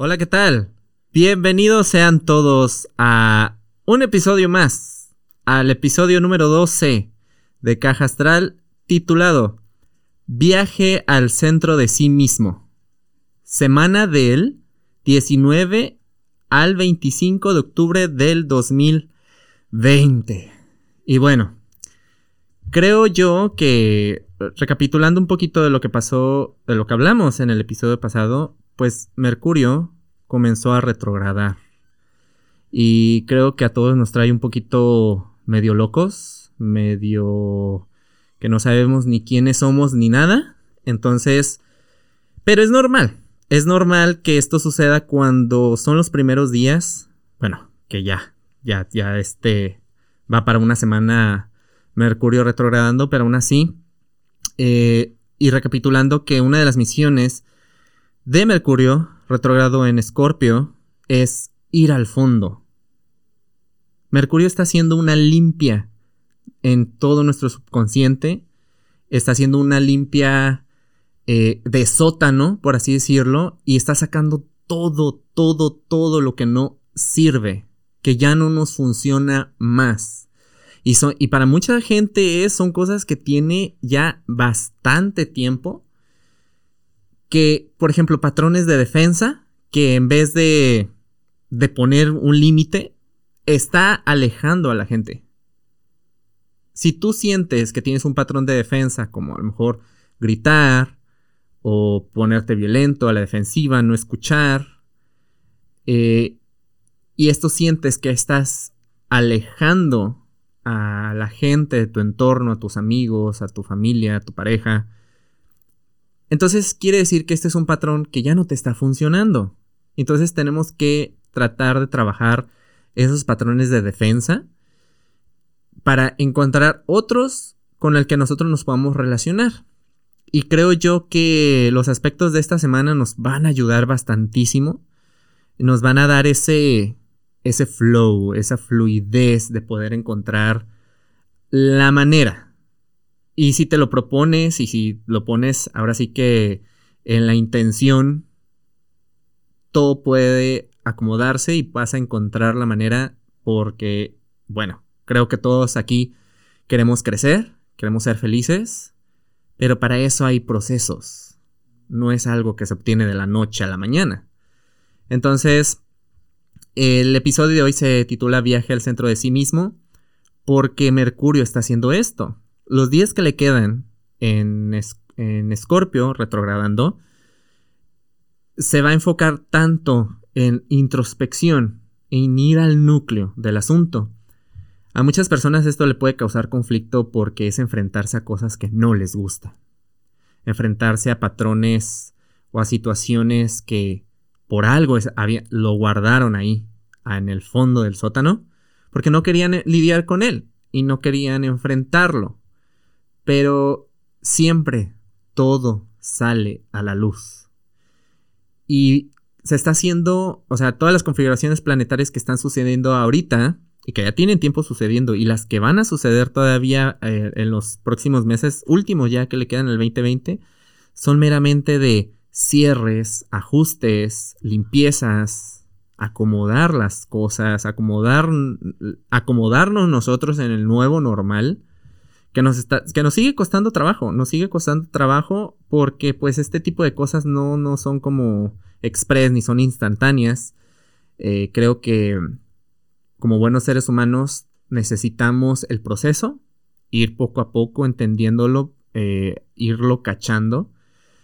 Hola, ¿qué tal? Bienvenidos sean todos a un episodio más, al episodio número 12 de Caja Astral titulado Viaje al centro de sí mismo. Semana del 19 al 25 de octubre del 2020. Y bueno, creo yo que recapitulando un poquito de lo que pasó, de lo que hablamos en el episodio pasado, pues Mercurio comenzó a retrogradar. Y creo que a todos nos trae un poquito medio locos, medio que no sabemos ni quiénes somos ni nada. Entonces, pero es normal. Es normal que esto suceda cuando son los primeros días. Bueno, que ya, ya, ya este va para una semana Mercurio retrogradando, pero aún así. Eh, y recapitulando que una de las misiones de Mercurio retrogrado en Escorpio es ir al fondo. Mercurio está haciendo una limpia en todo nuestro subconsciente. Está haciendo una limpia eh, de sótano, por así decirlo, y está sacando todo, todo, todo lo que no sirve, que ya no nos funciona más. Y, y para mucha gente son cosas que tiene ya bastante tiempo que, por ejemplo, patrones de defensa, que en vez de, de poner un límite, está alejando a la gente. Si tú sientes que tienes un patrón de defensa, como a lo mejor gritar o ponerte violento a la defensiva, no escuchar, eh, y esto sientes que estás alejando a la gente de tu entorno, a tus amigos, a tu familia, a tu pareja, entonces quiere decir que este es un patrón que ya no te está funcionando. Entonces tenemos que tratar de trabajar esos patrones de defensa para encontrar otros con el que nosotros nos podamos relacionar. Y creo yo que los aspectos de esta semana nos van a ayudar bastantísimo. Nos van a dar ese, ese flow, esa fluidez de poder encontrar la manera y si te lo propones y si lo pones ahora sí que en la intención, todo puede acomodarse y vas a encontrar la manera porque, bueno, creo que todos aquí queremos crecer, queremos ser felices, pero para eso hay procesos. No es algo que se obtiene de la noche a la mañana. Entonces, el episodio de hoy se titula Viaje al centro de sí mismo porque Mercurio está haciendo esto los días que le quedan en, Escorpio, retrogradando, se va a enfocar tanto en introspección, en ir al núcleo del asunto. A muchas personas esto le puede causar conflicto porque es enfrentarse a cosas que no les gusta. Enfrentarse a patrones o a situaciones que por algo lo guardaron ahí, en el fondo del sótano, porque no querían eh, lidiar con él y no querían enfrentarlo. Pero siempre todo sale a la luz. Y se está haciendo, o sea, todas las configuraciones planetarias que están sucediendo ahorita y que ya tienen tiempo sucediendo y las que van a suceder todavía eh, en los próximos meses últimos ya que le quedan el 2020 son meramente de cierres, ajustes, limpiezas, acomodar las cosas, acomodar, acomodarnos nosotros en el nuevo normal que nos, está, que nos sigue costando trabajo, nos sigue costando trabajo porque pues este tipo de cosas no, no son como express ni son instantáneas. Eh, creo que como buenos seres humanos necesitamos el proceso, ir poco a poco entendiéndolo, eh, irlo cachando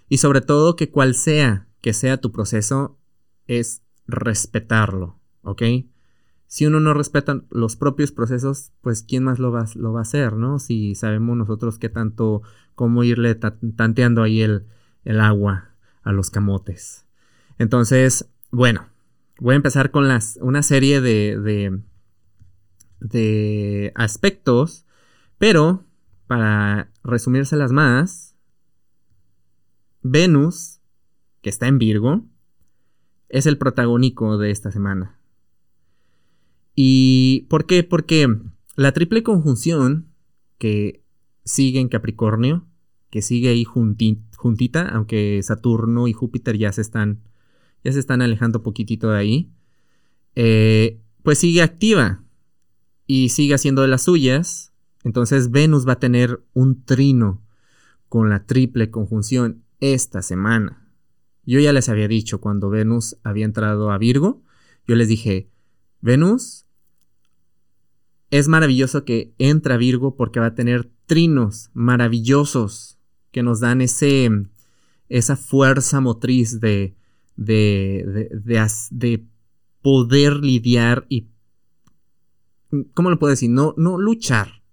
y sobre todo que cual sea que sea tu proceso es respetarlo, ¿ok? Si uno no respeta los propios procesos, pues quién más lo va, lo va a hacer, ¿no? Si sabemos nosotros qué tanto, cómo irle tanteando ahí el, el agua a los camotes. Entonces, bueno, voy a empezar con las, una serie de, de, de aspectos, pero para resumírselas más, Venus, que está en Virgo, es el protagónico de esta semana. ¿Y por qué? Porque la triple conjunción que sigue en Capricornio, que sigue ahí juntita, aunque Saturno y Júpiter ya se están, ya se están alejando poquitito de ahí, eh, pues sigue activa y sigue haciendo de las suyas. Entonces Venus va a tener un trino con la triple conjunción esta semana. Yo ya les había dicho cuando Venus había entrado a Virgo, yo les dije, Venus es maravilloso que entra Virgo porque va a tener trinos maravillosos que nos dan ese, esa fuerza motriz de, de, de, de, poder lidiar y, ¿cómo lo puedo decir? No, no luchar.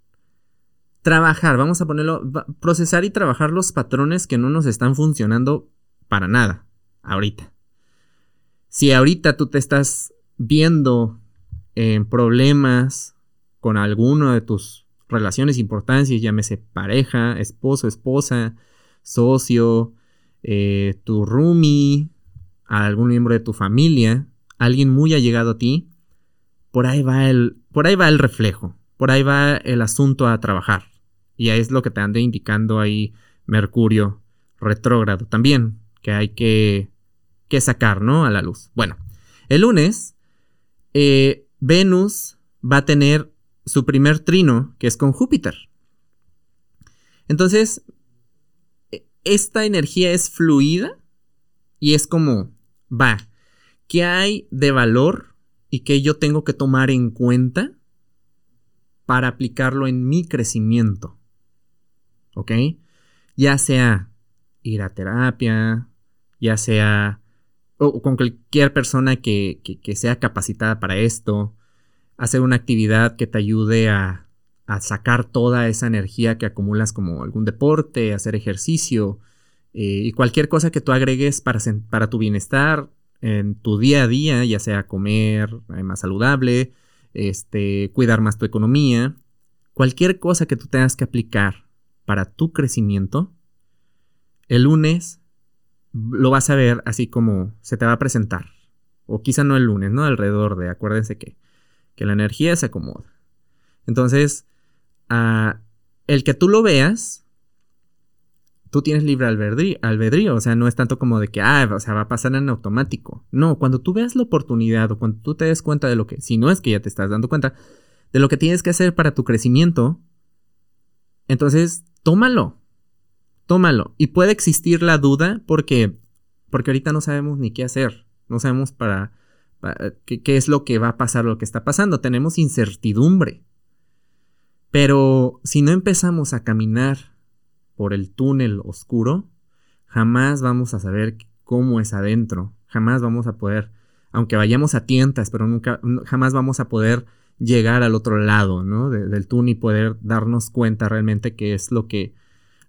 Trabajar, vamos a ponerlo, procesar y trabajar los patrones que no nos están funcionando para nada, ahorita. Si ahorita tú te estás viendo en problemas con alguno de tus relaciones importantes, llámese pareja, esposo, esposa, socio, eh, tu roomie, algún miembro de tu familia, alguien muy allegado a ti, por ahí va el, por ahí va el reflejo, por ahí va el asunto a trabajar. Y ahí es lo que te anda indicando ahí Mercurio retrógrado también, que hay que, que sacar, ¿no? A la luz. Bueno, el lunes, eh, Venus va a tener su primer trino, que es con Júpiter. Entonces, e, esta energía es fluida y es como, va, ¿qué hay de valor y qué yo tengo que tomar en cuenta para aplicarlo en mi crecimiento? ¿Ok? Ya sea ir a terapia, ya sea o con cualquier persona que, que sea capacitada para esto, hacer una actividad que te ayude a, sacar toda esa energía que acumulas como algún deporte, hacer ejercicio eh, y cualquier cosa que tú agregues para, para, tu bienestar en tu día a día, ya sea comer eh, más saludable, este, cuidar más tu economía, cualquier cosa que tú tengas que aplicar para tu crecimiento, el lunes lo vas a ver así como se te va a presentar. O quizá no el lunes, ¿no? Alrededor de, acuérdense que que la energía se acomoda. Entonces, el que tú lo veas, tú tienes libre albedrío, o sea, no es tanto como de que, ah, o sea, va a pasar en automático. No, cuando tú veas la oportunidad o cuando tú te des cuenta de lo que, si no es que ya te estás dando cuenta, de lo que tienes que hacer para tu crecimiento, entonces, tómalo, tómalo. Y puede existir la duda porque, porque ahorita no sabemos ni qué hacer, no sabemos para qué, es lo que va a pasar, lo que está pasando. Tenemos incertidumbre. Pero si no empezamos a caminar por el túnel oscuro, jamás vamos a saber cómo es adentro. Jamás vamos a poder, aunque vayamos a tientas, pero nunca, jamás vamos a poder llegar al otro lado, ¿no? del túnel y poder darnos cuenta realmente qué es lo que,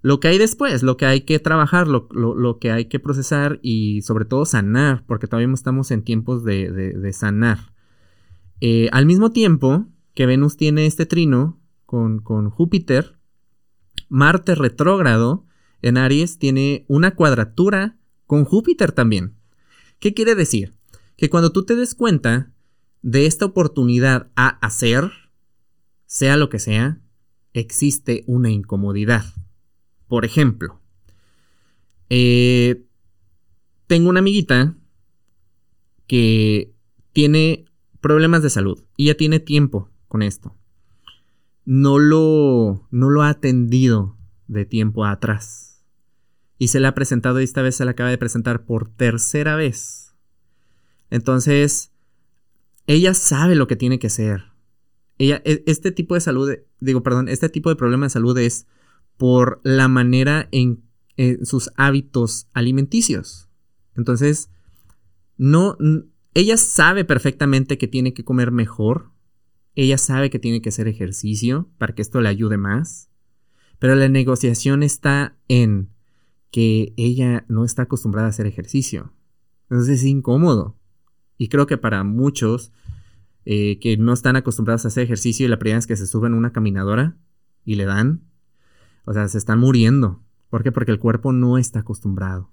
lo que hay después, lo que hay que trabajar, lo, que hay que procesar y sobre todo sanar, porque todavía estamos en tiempos de, sanar. Eh, al mismo tiempo que Venus tiene este trino con, con Júpiter, Marte retrógrado en Aries tiene una cuadratura con Júpiter también. ¿Qué quiere decir? Que cuando tú te des cuenta de esta oportunidad a hacer, sea lo que sea, existe una incomodidad. Por ejemplo, eh, tengo una amiguita que tiene problemas de salud y ya tiene tiempo con esto. No lo, no lo ha atendido de tiempo atrás. Y se le ha presentado y esta vez se le acaba de presentar por tercera vez. Entonces, ella sabe lo que tiene que hacer. Ella, e, este tipo de salud, digo, perdón, este tipo de problema de salud es por la manera en, sus hábitos alimenticios. Entonces, no, ella sabe perfectamente que tiene que comer mejor, ella sabe que tiene que hacer ejercicio para que esto le ayude más, pero la negociación está en que ella no está acostumbrada a hacer ejercicio. Entonces es incómodo. Y creo que para muchos eh, que no están acostumbrados a hacer ejercicio y la primera vez que se suben a una caminadora y le dan, o sea, se están muriendo. ¿Por qué? Porque el cuerpo no está acostumbrado.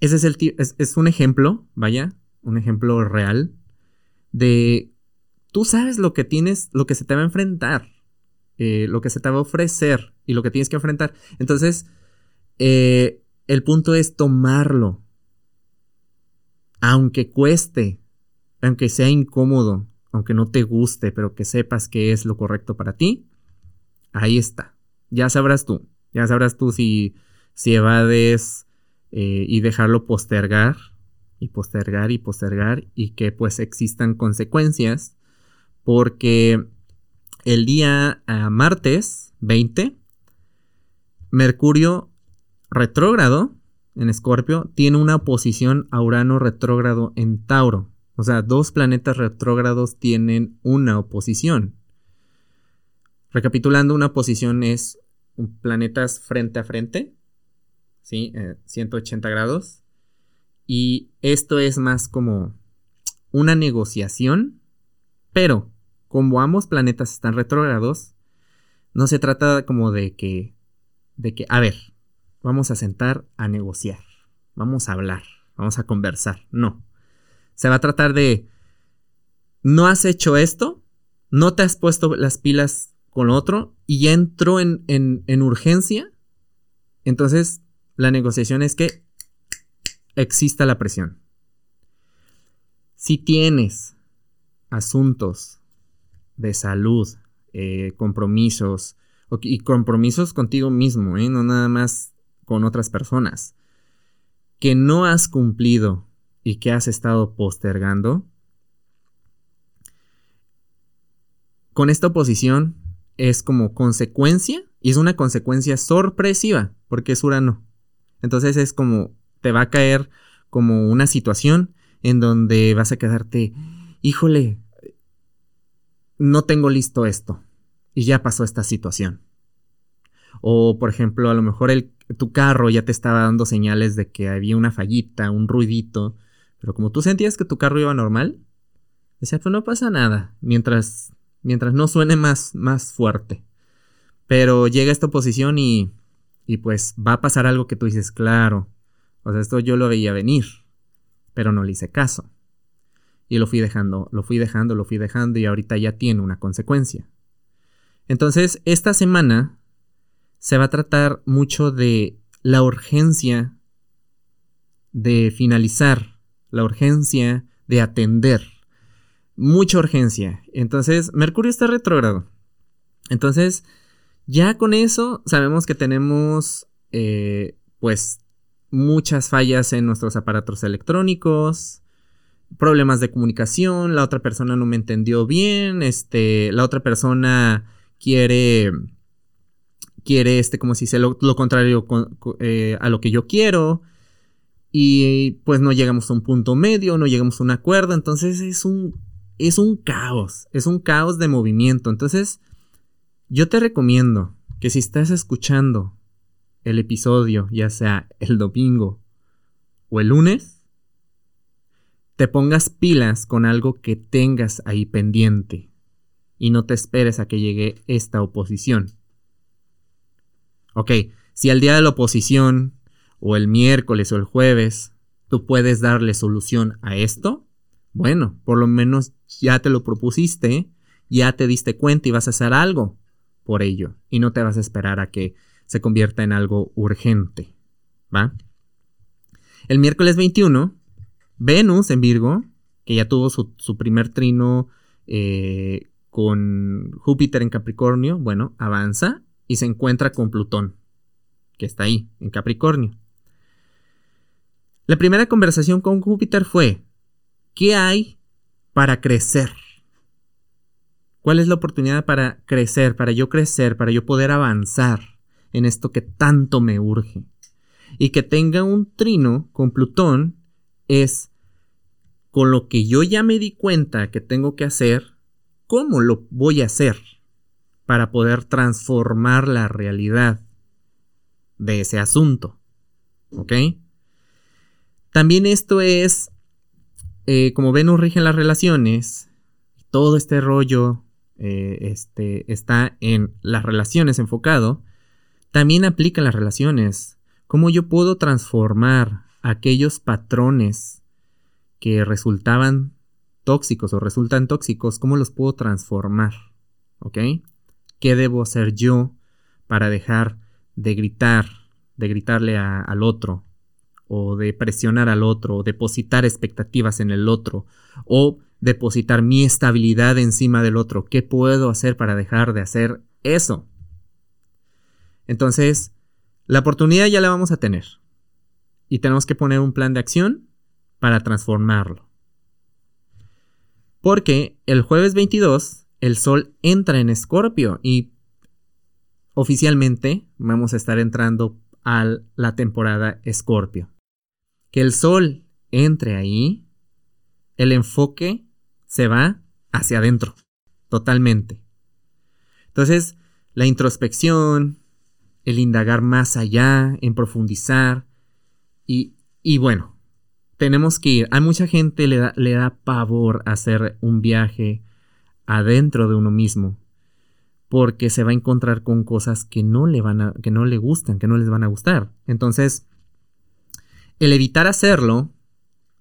Ese es, el es, un ejemplo, vaya, un ejemplo real de tú sabes lo que tienes, lo que se te va a enfrentar, eh, lo que se te va a ofrecer y lo que tienes que enfrentar. Entonces, eh, el punto es tomarlo. aunque cueste, aunque sea incómodo, aunque no te guste, pero que sepas que es lo correcto para ti, ahí está. Ya sabrás tú, ya sabrás tú si, si evades eh, y dejarlo postergar y postergar y postergar y que pues existan consecuencias porque el día ah, martes 20 Mercurio retrógrado en Escorpio tiene una oposición a Urano retrógrado en Tauro. O sea, dos planetas retrógrados tienen una oposición. Recapitulando, una oposición es planetas frente a frente, ¿sí? 180 eh, grados. Y esto es más como una negociación, pero como ambos planetas están retrógrados, no se trata como de que, de que, a ver, vamos a sentar a negociar, vamos a hablar, vamos a conversar. No. Se va a tratar de, no has hecho esto, no te has puesto las pilas con otro y ya entró en, en, urgencia. Entonces, la negociación es que exista la presión. Si tienes asuntos de salud, eh, compromisos, y compromisos contigo mismo, ¿eh? no nada más con otras personas, que no has cumplido y que has estado postergando, con esta oposición es como consecuencia, y es una consecuencia sorpresiva, porque es Urano. Entonces es como, te va a caer como una situación en donde vas a quedarte, híjole, no tengo listo esto, y ya pasó esta situación. O, por ejemplo, a lo mejor el, tu carro ya te estaba dando señales de que había una fallita, un ruidito, pero como tú sentías que tu carro iba normal, decía, pues no pasa nada, mientras, mientras no suene más, más fuerte. Pero llega esta posición y, y pues va a pasar algo que tú dices, claro, o sea, esto yo lo veía venir, pero no le hice caso. Y lo fui dejando, lo fui dejando, lo fui dejando y ahorita ya tiene una consecuencia. Entonces, esta semana se va a tratar mucho de la urgencia de finalizar, la urgencia de atender. Mucha urgencia. Entonces, Mercurio está retrógrado. Entonces, ya con eso sabemos que tenemos, eh, pues, muchas fallas en nuestros aparatos electrónicos, problemas de comunicación, la otra persona no me entendió bien, este, la otra persona quiere quiere este como si sea lo, contrario eh, a lo que yo quiero y pues no llegamos a un punto medio, no llegamos a un acuerdo, entonces es un es un caos, es un caos de movimiento. Entonces, yo te recomiendo que si estás escuchando el episodio, ya sea el domingo o el lunes, te pongas pilas con algo que tengas ahí pendiente y no te esperes a que llegue esta oposición. Ok, si al día de la oposición, o el miércoles o el jueves, tú puedes darle solución a esto, bueno, por lo menos ya te lo propusiste, ya te diste cuenta y vas a hacer algo por ello, y no te vas a esperar a que se convierta en algo urgente, ¿va? El miércoles 21, Venus en Virgo, que ya tuvo su, primer trino eh, con Júpiter en Capricornio, bueno, avanza y se encuentra con Plutón, que está ahí, en Capricornio. La primera conversación con Júpiter fue, ¿qué hay para crecer? ¿Cuál es la oportunidad para crecer, para yo crecer, para yo poder avanzar en esto que tanto me urge? Y que tenga un trino con Plutón es con lo que yo ya me di cuenta que tengo que hacer, ¿cómo lo voy a hacer? para poder transformar la realidad de ese asunto. ¿Ok? También esto es, eh, como Venus rige las relaciones, todo este rollo eh, este, está en las relaciones enfocado, también aplica las relaciones. ¿Cómo yo puedo transformar aquellos patrones que resultaban tóxicos o resultan tóxicos? ¿Cómo los puedo transformar? ¿Ok? ¿Qué debo hacer yo para dejar de gritar, de gritarle al otro? O de presionar al otro, o depositar expectativas en el otro, o depositar mi estabilidad encima del otro. ¿Qué puedo hacer para dejar de hacer eso? Entonces, la oportunidad ya la vamos a tener. Y tenemos que poner un plan de acción para transformarlo. Porque el jueves 22 el sol entra en Escorpio y oficialmente vamos a estar entrando a la temporada Escorpio. Que el sol entre ahí, el enfoque se va hacia adentro, totalmente. Entonces, la introspección, el indagar más allá, en profundizar, y, y bueno, tenemos que ir. A mucha gente le da, le da pavor hacer un viaje adentro de uno mismo porque se va a encontrar con cosas que no le van a, que no le gustan, que no les van a gustar. Entonces, el evitar hacerlo,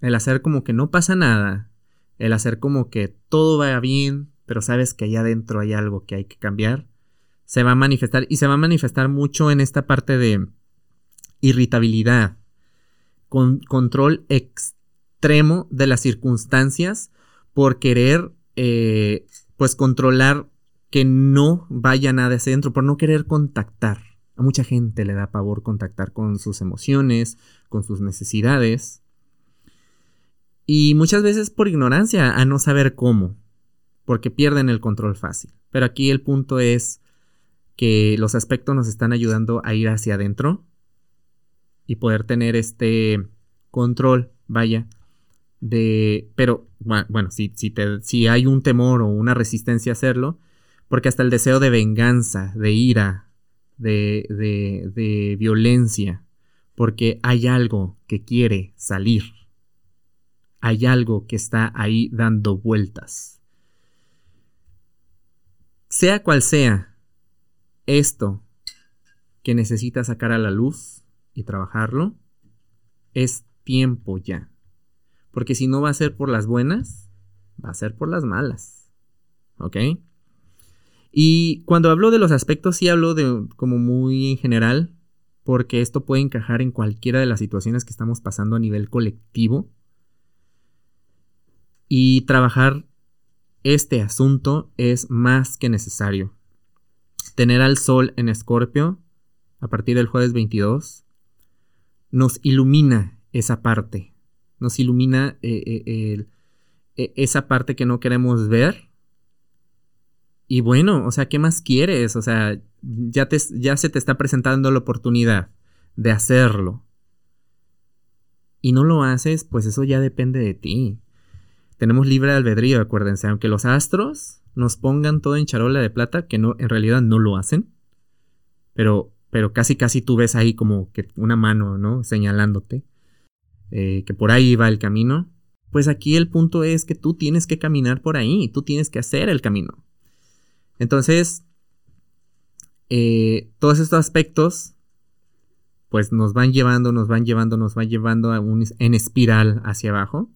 el hacer como que no pasa nada, el hacer como que todo va bien, pero sabes que allá adentro hay algo que hay que cambiar, se va a manifestar y se va a manifestar mucho en esta parte de irritabilidad, con control extremo de las circunstancias por querer eh, pues controlar que no vaya nada hacia adentro, por no querer contactar. A mucha gente le da pavor contactar con sus emociones, con sus necesidades. Y muchas veces por ignorancia, a no saber cómo, porque pierden el control fácil. Pero aquí el punto es que los aspectos nos están ayudando a ir hacia adentro y poder tener este control, vaya, de... Pero bueno, si, si, te, si hay un temor o una resistencia a hacerlo, porque hasta el deseo de venganza, de ira, de, de, de violencia, porque hay algo que quiere salir, hay algo que está ahí dando vueltas. Sea cual sea esto que necesita sacar a la luz y trabajarlo, es tiempo ya. Porque si no va a ser por las buenas, va a ser por las malas. ¿Ok? Y cuando hablo de los aspectos, sí hablo de como muy en general, porque esto puede encajar en cualquiera de las situaciones que estamos pasando a nivel colectivo. Y trabajar este asunto es más que necesario. Tener al sol en Escorpio a partir del jueves 22 nos ilumina esa parte nos ilumina eh, eh, e, esa parte que no queremos ver. Y bueno, o sea, ¿qué más quieres? O sea, ya, te, ya se te está presentando la oportunidad de hacerlo. Y no lo haces, pues eso ya depende de ti. Tenemos libre albedrío, acuérdense, aunque los astros nos pongan todo en charola de plata, que no, en realidad no lo hacen. Pero, pero casi casi tú ves ahí como que una mano, ¿no? Señalándote. Eh, que por ahí va el camino, pues aquí el punto es que tú tienes que caminar por ahí, tú tienes que hacer el camino. Entonces, eh, todos estos aspectos, pues nos van llevando, nos van llevando, nos van llevando a un, en espiral hacia abajo.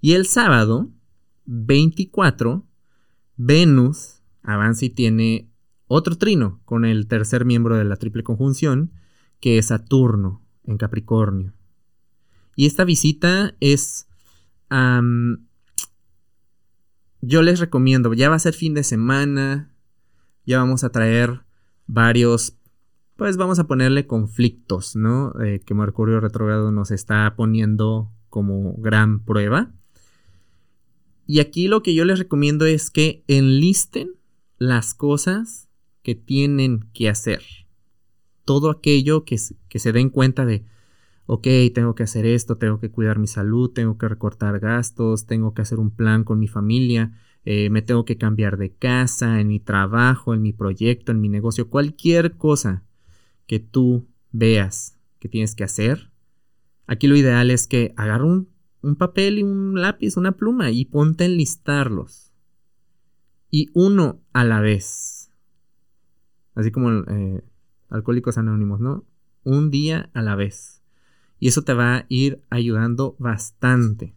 Y el sábado 24, Venus avanza y tiene otro trino con el tercer miembro de la triple conjunción, que es Saturno en Capricornio. Y esta visita es... yo les recomiendo, ya va a ser fin de semana, ya vamos a traer varios, pues vamos a ponerle conflictos, ¿no? Que Mercurio retrógrado nos está poniendo como gran prueba. Y aquí lo que yo les recomiendo es que enlisten las cosas que tienen que hacer. Todo aquello que, que se den cuenta de, ok, tengo que hacer esto, tengo que cuidar mi salud, tengo que recortar gastos, tengo que hacer un plan con mi familia, eh, me tengo que cambiar de casa, en mi trabajo, en mi proyecto, en mi negocio, cualquier cosa que tú veas que tienes que hacer. Aquí lo ideal es que agarre un, papel y un lápiz, una pluma y ponte a enlistarlos. Y uno a la vez. Así como eh, Alcohólicos Anónimos, ¿no? Un día a la vez. Y eso te va a ir ayudando bastante.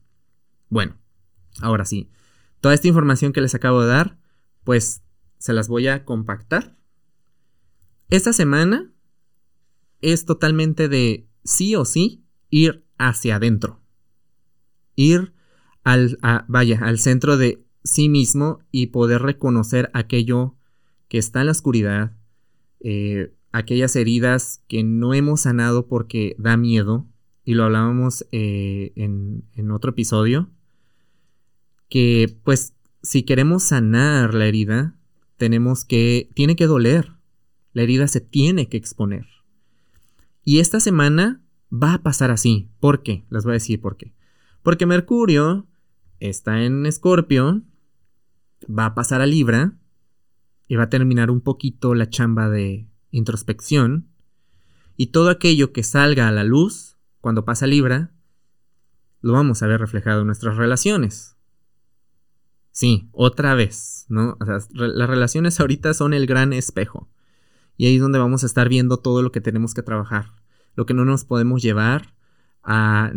Bueno, ahora sí. Toda esta información que les acabo de dar, pues se las voy a compactar. Esta semana es totalmente de sí o sí ir hacia adentro. Ir al, vaya, al centro de sí mismo y poder reconocer aquello que está en la oscuridad, eh, aquellas heridas que no hemos sanado porque da miedo, y lo hablábamos eh, en, en otro episodio, que pues si queremos sanar la herida, tenemos que, tiene que doler, la herida se tiene que exponer. Y esta semana va a pasar así. ¿Por qué? Les voy a decir por qué. Porque Mercurio está en Escorpio, va a pasar a Libra y va a terminar un poquito la chamba de introspección. Y todo aquello que salga a la luz cuando pasa Libra, lo vamos a ver reflejado en nuestras relaciones. Sí, otra vez, ¿no? O sea, las relaciones ahorita son el gran espejo. Y ahí es donde vamos a estar viendo todo lo que tenemos que trabajar. Lo que no nos podemos llevar a,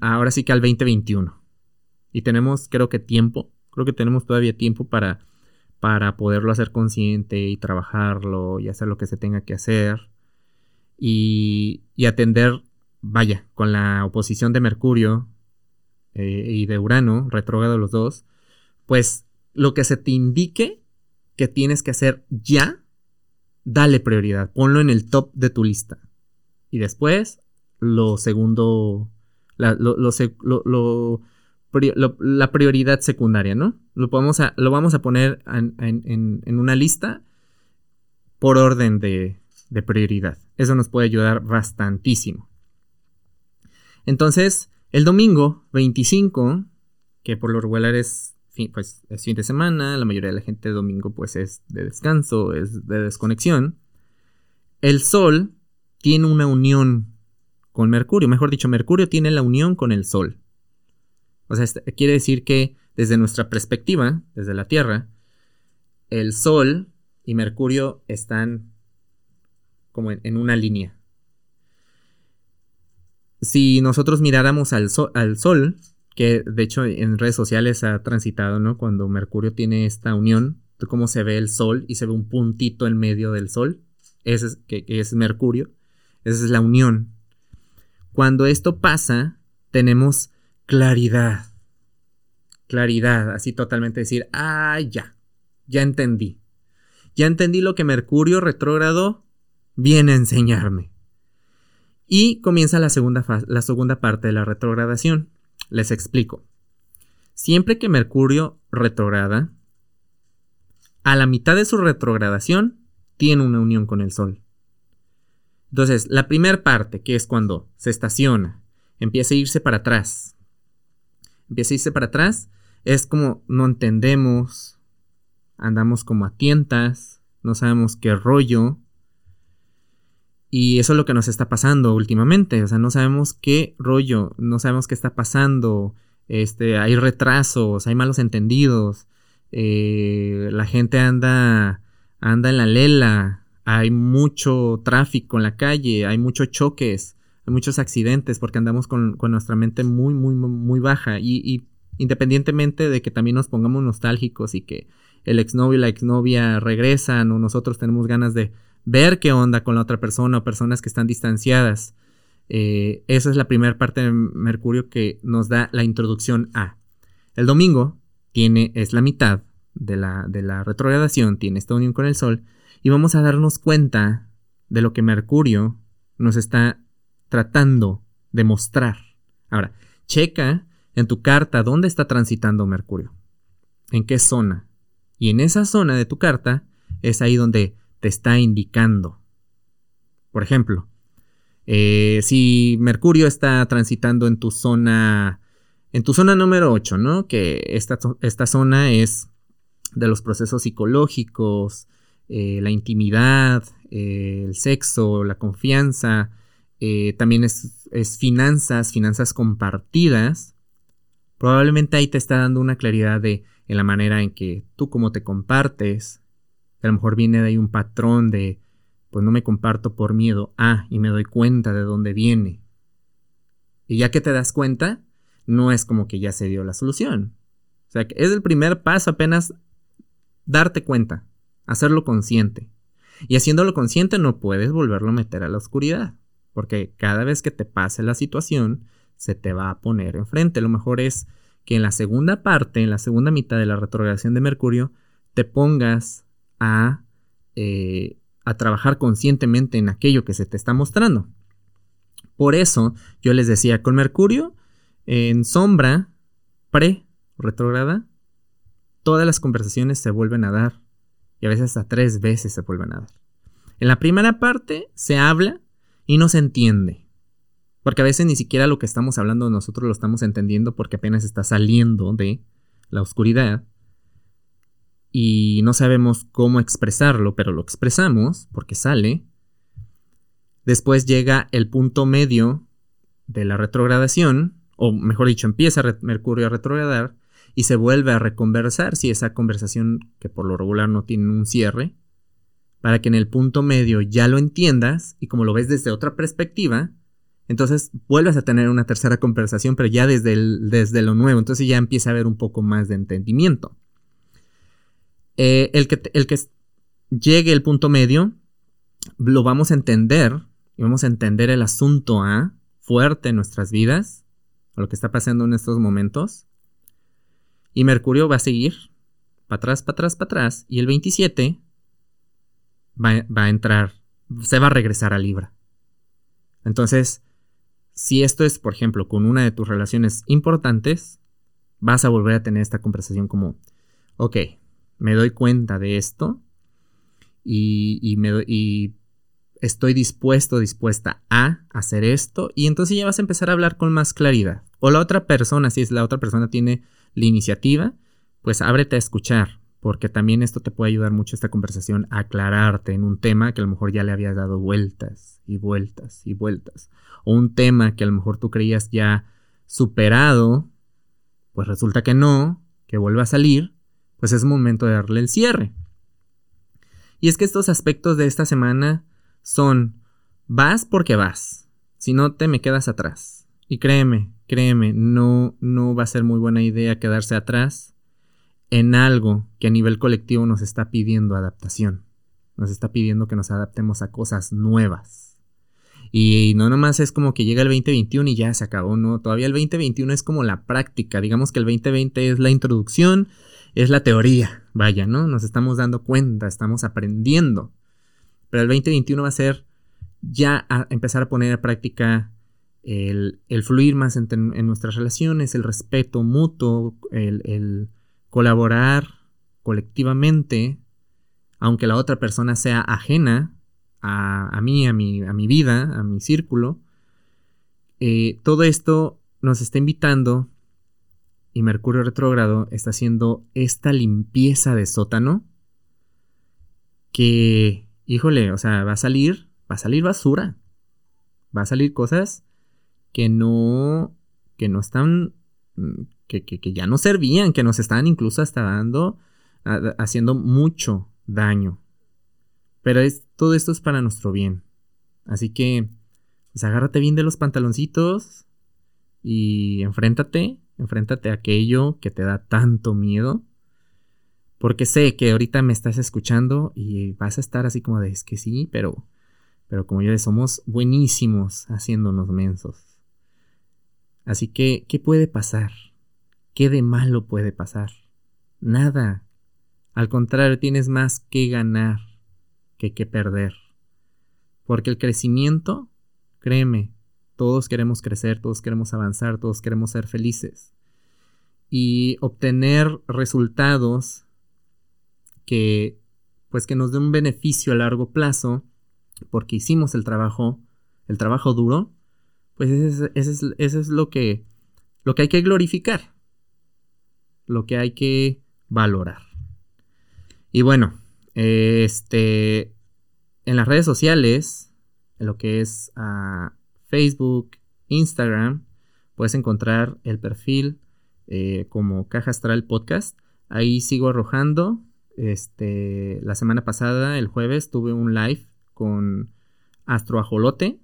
ahora sí que al 2021. Y tenemos, creo que tiempo, creo que tenemos todavía tiempo para, para poderlo hacer consciente y trabajarlo y hacer lo que se tenga que hacer. Y atender, vaya, con la oposición de Mercurio eh, y de Urano, retrógrado los dos, pues lo que se te indique que tienes que hacer ya, dale prioridad, ponlo en el top de tu lista. Y después, lo segundo, la, prioridad secundaria, ¿no? Lo, vamos a, lo vamos a poner en, una lista por orden de, de, prioridad. Eso nos puede ayudar bastantísimo. Entonces, el domingo 25, que por lo regular es, pues, es fin de semana, la mayoría de la gente domingo pues es de descanso, es de desconexión, el Sol tiene una unión con Mercurio, mejor dicho, Mercurio tiene la unión con el Sol. O sea, este, quiere decir que desde nuestra perspectiva, desde la Tierra, el Sol y Mercurio están como en, una línea. Si nosotros miráramos al, Sol, que de hecho en redes sociales ha transitado, ¿no? Cuando Mercurio tiene esta unión, cómo se ve el Sol y se ve un puntito en medio del Sol, ese es, que es Mercurio, esa es la unión. Cuando esto pasa, tenemos claridad. Claridad, así totalmente decir, ah, ya, ya entendí. Ya entendí lo que Mercurio retrógrado viene a enseñarme. Y comienza la segunda, la segunda parte de la retrogradación. Les explico. Siempre que Mercurio retrograda, a la mitad de su retrogradación tiene una unión con el Sol. Entonces, la primera parte, que es cuando se estaciona, empieza a irse para atrás, empieza a irse para atrás, es como no entendemos, andamos como a tientas, no sabemos qué rollo. Y eso es lo que nos está pasando últimamente, o sea, no sabemos qué rollo, no sabemos qué está pasando, este, hay retrasos, hay malos entendidos, eh, la gente anda, anda en la lela, hay mucho tráfico en la calle, hay muchos choques, hay muchos accidentes porque andamos con, nuestra mente muy, muy, muy baja. Y, independientemente de que también nos pongamos nostálgicos y que el exnovio y la exnovia regresan o nosotros tenemos ganas de ver qué onda con la otra persona o personas que están distanciadas. Eh, esa es la primera parte de Mercurio que nos da la introducción a. El domingo tiene, es la mitad de la, de la retrogradación, tiene esta unión con el Sol, y vamos a darnos cuenta de lo que Mercurio nos está tratando de mostrar. Ahora, checa en tu carta dónde está transitando Mercurio. ¿En qué zona? Y en esa zona de tu carta es ahí donde te está indicando. Por ejemplo, eh, si Mercurio está transitando en tu zona, en tu zona número 8, ¿no? Que esta, esta zona es de los procesos psicológicos, eh, la intimidad, eh, el sexo, la confianza, también es, finanzas, finanzas compartidas, probablemente ahí te está dando una claridad de en la manera en que tú como te compartes, a lo mejor viene de ahí un patrón de, pues no me comparto por miedo, ah, y me doy cuenta de dónde viene. Y ya que te das cuenta, no es como que ya se dio la solución. O sea, que es el primer paso apenas darte cuenta, hacerlo consciente. Y haciéndolo consciente no puedes volverlo a meter a la oscuridad porque cada vez que te pase la situación, se te va a poner enfrente. Lo mejor es que en la segunda parte, en la segunda mitad de la retrogradación de Mercurio, te pongas a, eh, a trabajar conscientemente en aquello que se te está mostrando. Por eso yo les decía, con Mercurio en sombra, pre-retrograda, todas las conversaciones se vuelven a dar. Y a veces hasta tres veces se vuelven a dar. En la primera parte se habla y no se entiende. Porque a veces ni siquiera lo que estamos hablando nosotros lo estamos entendiendo porque apenas está saliendo de la oscuridad. Y no sabemos cómo expresarlo, pero lo expresamos porque sale. Después llega el punto medio de la retrogradación, o mejor dicho, empieza Mercurio a retrogradar y se vuelve a reconversar si esa conversación que por lo regular no tiene un cierre, para que en el punto medio ya lo entiendas y como lo ves desde otra perspectiva, entonces vuelves a tener una tercera conversación, pero ya desde, desde lo nuevo, entonces ya empieza a haber un poco más de entendimiento. Eh, el, que, el que llegue el punto medio, lo vamos a entender y vamos a entender el asunto A fuerte en nuestras vidas, lo que está pasando en estos momentos. Y Mercurio va a seguir para atrás, para atrás, para atrás. Y el 27 va, va, a entrar, se va a regresar a Libra. Entonces, si esto es, por ejemplo, con una de tus relaciones importantes, vas a volver a tener esta conversación como, ok, me doy cuenta de esto y, y, me, y estoy dispuesto, dispuesta a hacer esto y entonces ya vas a empezar a hablar con más claridad. O la otra persona, si es la otra persona tiene la iniciativa, pues ábrete a escuchar, porque también esto te puede ayudar mucho esta conversación a aclararte en un tema que a lo mejor ya le habías dado vueltas y vueltas y vueltas. O un tema que a lo mejor tú creías ya superado, pues resulta que no, que vuelve a salir, pues es momento de darle el cierre. Y es que estos aspectos de esta semana son vas porque vas. Si no te me quedas atrás. Y créeme, créeme, no, no va a ser muy buena idea quedarse atrás en algo que a nivel colectivo nos está pidiendo adaptación. Nos está pidiendo que nos adaptemos a cosas nuevas. Y no nomás es como que llega el 2021 y ya se acabó, no. Todavía el 2021 es como la práctica. Digamos que el 2020 es la introducción, es la teoría. Vaya, ¿no? Nos estamos dando cuenta, estamos aprendiendo. Pero el 2021 va a ser ya empezar a poner en práctica el, fluir más en, nuestras relaciones, el respeto mutuo, el, colaborar colectivamente, aunque la otra persona sea ajena a, mí, a mi, a mi, vida, a mi círculo. Eh, todo esto nos está invitando y Mercurio retrógrado está haciendo esta limpieza de sótano que híjole, o sea, va a salir, va a salir basura. Va a salir cosas que no, que no están, mm, que, que, ya no servían, que nos están incluso hasta dando, haciendo mucho daño. Pero es, todo esto es para nuestro bien. Así que, pues agárrate bien de los pantaloncitos y enfréntate, enfréntate a aquello que te da tanto miedo porque sé que ahorita me estás escuchando y vas a estar así como de, es que sí, pero, pero como yo somos buenísimos haciéndonos mensos. Así que, ¿qué puede pasar? ¿Qué de malo puede pasar? Nada. Al contrario, tienes más que ganar que que perder. Porque el crecimiento, créeme, todos queremos crecer, todos queremos avanzar, todos queremos ser felices. Y obtener resultados que pues que nos dé un beneficio a largo plazo porque hicimos el trabajo, el trabajo duro, pues eso es, lo, que, lo que hay que glorificar, lo que hay que valorar. Y bueno, este, en las redes sociales, en lo que es ah, Facebook, Instagram, puedes encontrar el perfil eh, como Caja Astral Podcast. Ahí sigo arrojando este, la semana pasada, el jueves, tuve un live con Astroajolote,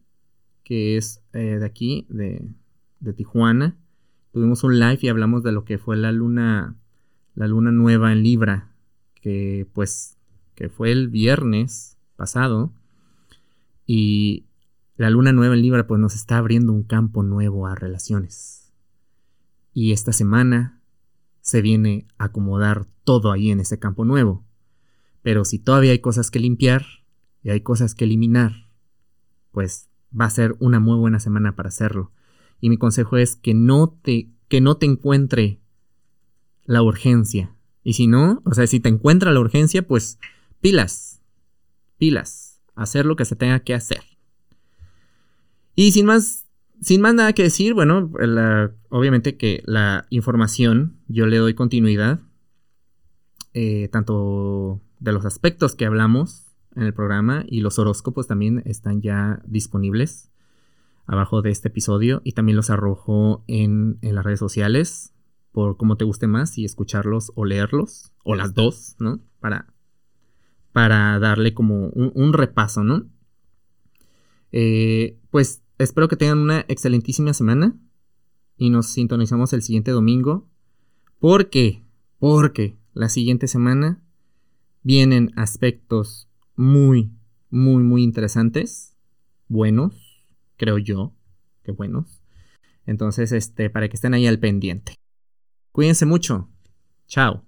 que es eh, de aquí, de, de, Tijuana. Tuvimos un live y hablamos de lo que fue la luna, la luna nueva en Libra, que pues, que fue el viernes pasado. Y la luna nueva en Libra pues nos está abriendo un campo nuevo a relaciones. Y esta semana se viene a acomodar todo ahí en ese campo nuevo. Pero si todavía hay cosas que limpiar y hay cosas que eliminar, pues va a ser una muy buena semana para hacerlo. Y mi consejo es que no te, que no te encuentre la urgencia. Y si no, o sea, si te encuentra la urgencia, pues pilas, pilas, hacer lo que se tenga que hacer. Y sin más, sin más nada que decir, bueno, obviamente que la información yo le doy continuidad, eh, tanto de los aspectos que hablamos en el programa y los horóscopos también están ya disponibles abajo de este episodio y también los arrojo en, las redes sociales por cómo te guste más y escucharlos o leerlos o las dos, ¿no? Para, para darle como un, repaso, ¿no? Eh, pues Espero que tengan una excelentísima semana y nos sintonizamos el siguiente domingo. ¿Por qué? Porque la siguiente semana vienen aspectos muy, muy, muy interesantes. Buenos, creo yo, que buenos. Entonces, este, para que estén ahí al pendiente. Cuídense mucho. Chao.